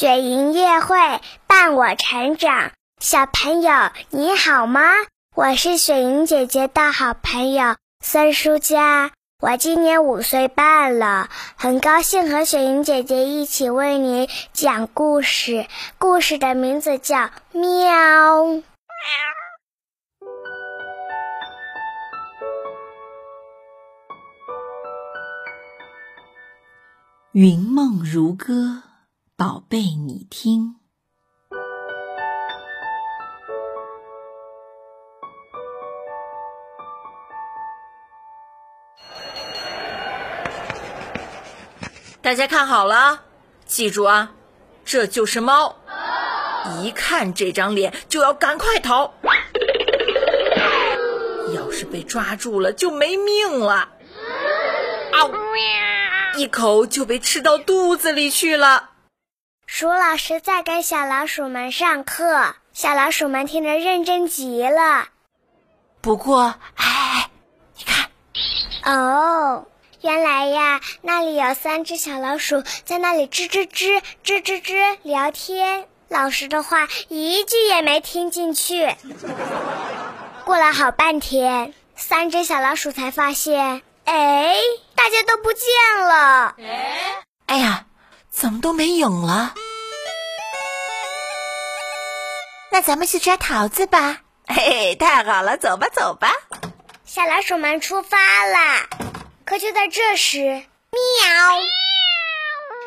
雪莹夜会伴我成长。小朋友你好吗？我是雪莹姐姐的好朋友孙舒佳，我今年五岁半了，很高兴和雪莹姐姐一起为你讲故事。故事的名字叫《喵》。云梦如歌，宝贝，你听。大家看好了，记住啊，这就是猫，一看这张脸就要赶快逃，要是被抓住了就没命了。啊！一口就被吃到肚子里去了。鼠老师在给小老鼠们上课，小老鼠们听着认真极了。不过，哎，你看，哦，原来呀，那里有三只小老鼠在那里吱吱吱吱吱吱聊天，老师的话一句也没听进去。过了好半天，三只小老鼠才发现。哎，大家都不见了！哎，哎呀，怎么都没影了？那咱们去摘桃子吧！嘿，太好了，走吧，走吧！小老鼠们出发了。可就在这时，喵！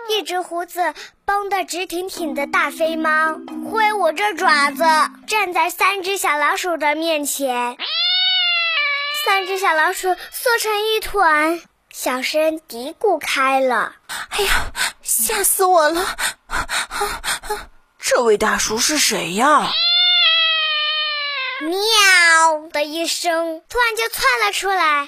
一只胡子绷得直挺挺的大肥猫挥舞着爪子，站在三只小老鼠的面前。三只小老鼠缩成一团，小声嘀咕开了：“哎呀，吓死我了！这位大叔是谁呀？” 喵的一声，突然就窜了出来。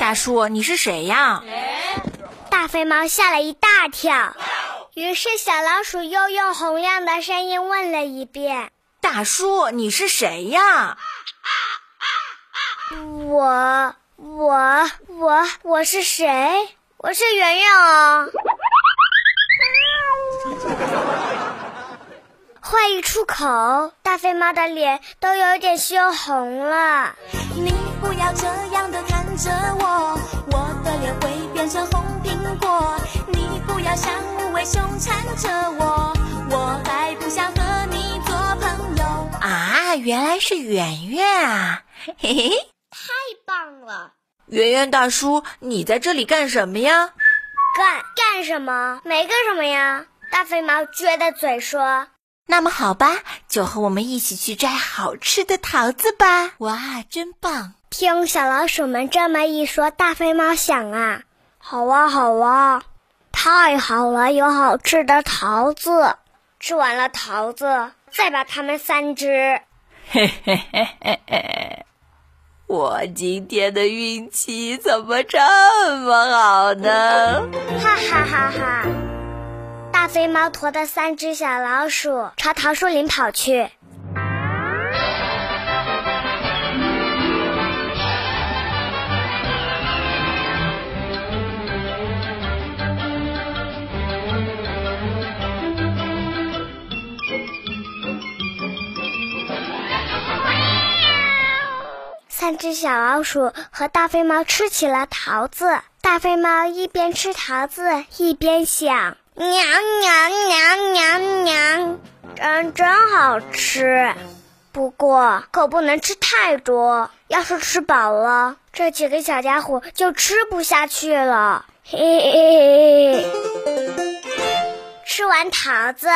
大叔，你是谁呀？大肥猫吓了一大跳。于是，小老鼠又用洪亮的声音问了一遍：“大叔，你是谁呀？”“我、我、我、我是谁？我是圆圆啊！”话一出口，大肥猫的脸都有点羞红了。你不要这样的看着我，我的脸会变成红苹果。你不要像无尾熊缠着我，我还不想和你做朋友。啊，原来是圆圆啊！嘿嘿，棒了！圆圆大叔，你在这里干什么呀？干干什么？没干什么呀！大肥猫撅着嘴说。那么好吧，就和我们一起去摘好吃的桃子吧！哇，真棒！听小老鼠们这么一说，大肥猫想啊，好啊，好啊，太好了，有好吃的桃子。吃完了桃子，再把它们三只。嘿嘿嘿嘿嘿，我今天的运气怎么这么好呢？哈哈哈哈！大肥猫驮着三只小老鼠朝桃树林跑去。三只小老鼠和大飞猫吃起了桃子。大飞猫一边吃桃子，一边想。娘娘娘娘娘，真真好吃，不过可不能吃太多。要是吃饱了，这几个小家伙就吃不下去了。嘿嘿嘿嘿。吃完桃子，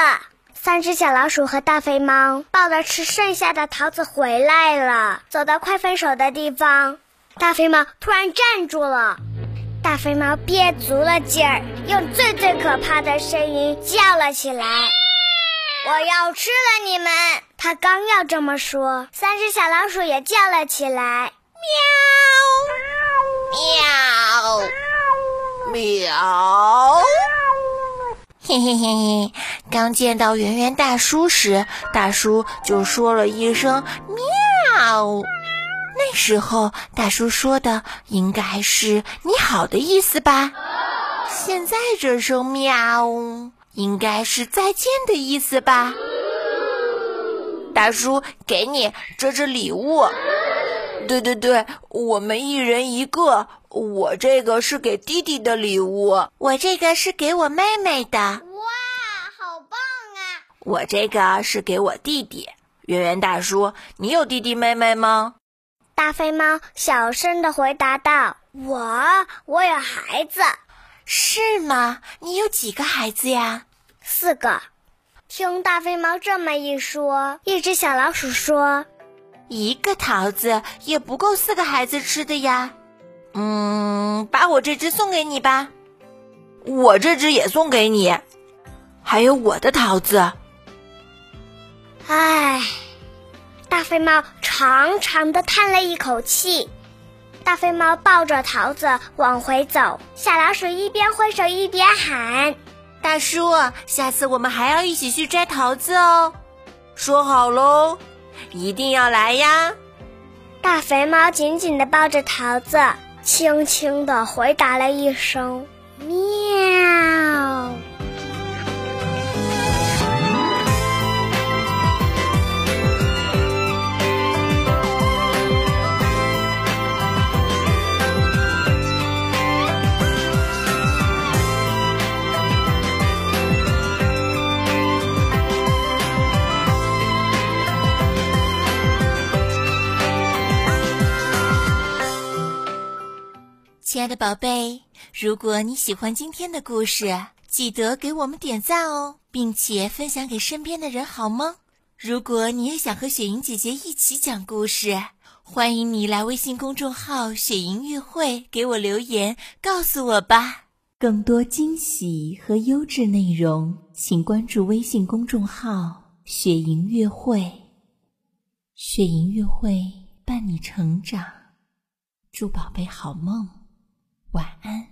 三只小老鼠和大肥猫抱着吃剩下的桃子回来了。走到快分手的地方，大肥猫突然站住了。大肥猫憋足了劲儿，用最最可怕的声音叫了起来：“我要吃了你们！”它刚要这么说，三只小老鼠也叫了起来：“喵，喵，喵！”嘿嘿嘿嘿，刚见到圆圆大叔时，大叔就说了一声“喵”，那时候大叔说的应该是“你好”的意思吧？现在这声喵，应该是再见的意思吧？大叔，给你，这是礼物。对对对，我们一人一个。我这个是给弟弟的礼物，我这个是给我妹妹的。哇，好棒啊！我这个是给我弟弟。圆圆大叔，你有弟弟妹妹吗？大飞猫小声的回答道：“我，我有孩子。”是吗？你有几个孩子呀？四个。听大飞猫这么一说，一只小老鼠说：“一个桃子也不够四个孩子吃的呀。”嗯，把我这只送给你吧。我这只也送给你。还有我的桃子。唉，大肥猫长长的叹了一口气。大肥猫抱着桃子往回走，小老鼠一边挥手一边喊：“大叔，下次我们还要一起去摘桃子哦，说好喽，一定要来呀！”大肥猫紧紧的抱着桃子，轻轻的回答了一声：“喵。”亲爱的宝贝，如果你喜欢今天的故事，记得给我们点赞哦，并且分享给身边的人，好吗？如果你也想和雪莹姐姐一起讲故事，欢迎你来微信公众号“雪莹乐会”给我留言，告诉我吧。更多惊喜和优质内容，请关注微信公众号“雪莹乐会”。雪莹乐会伴你成长，祝宝贝好梦。晚安。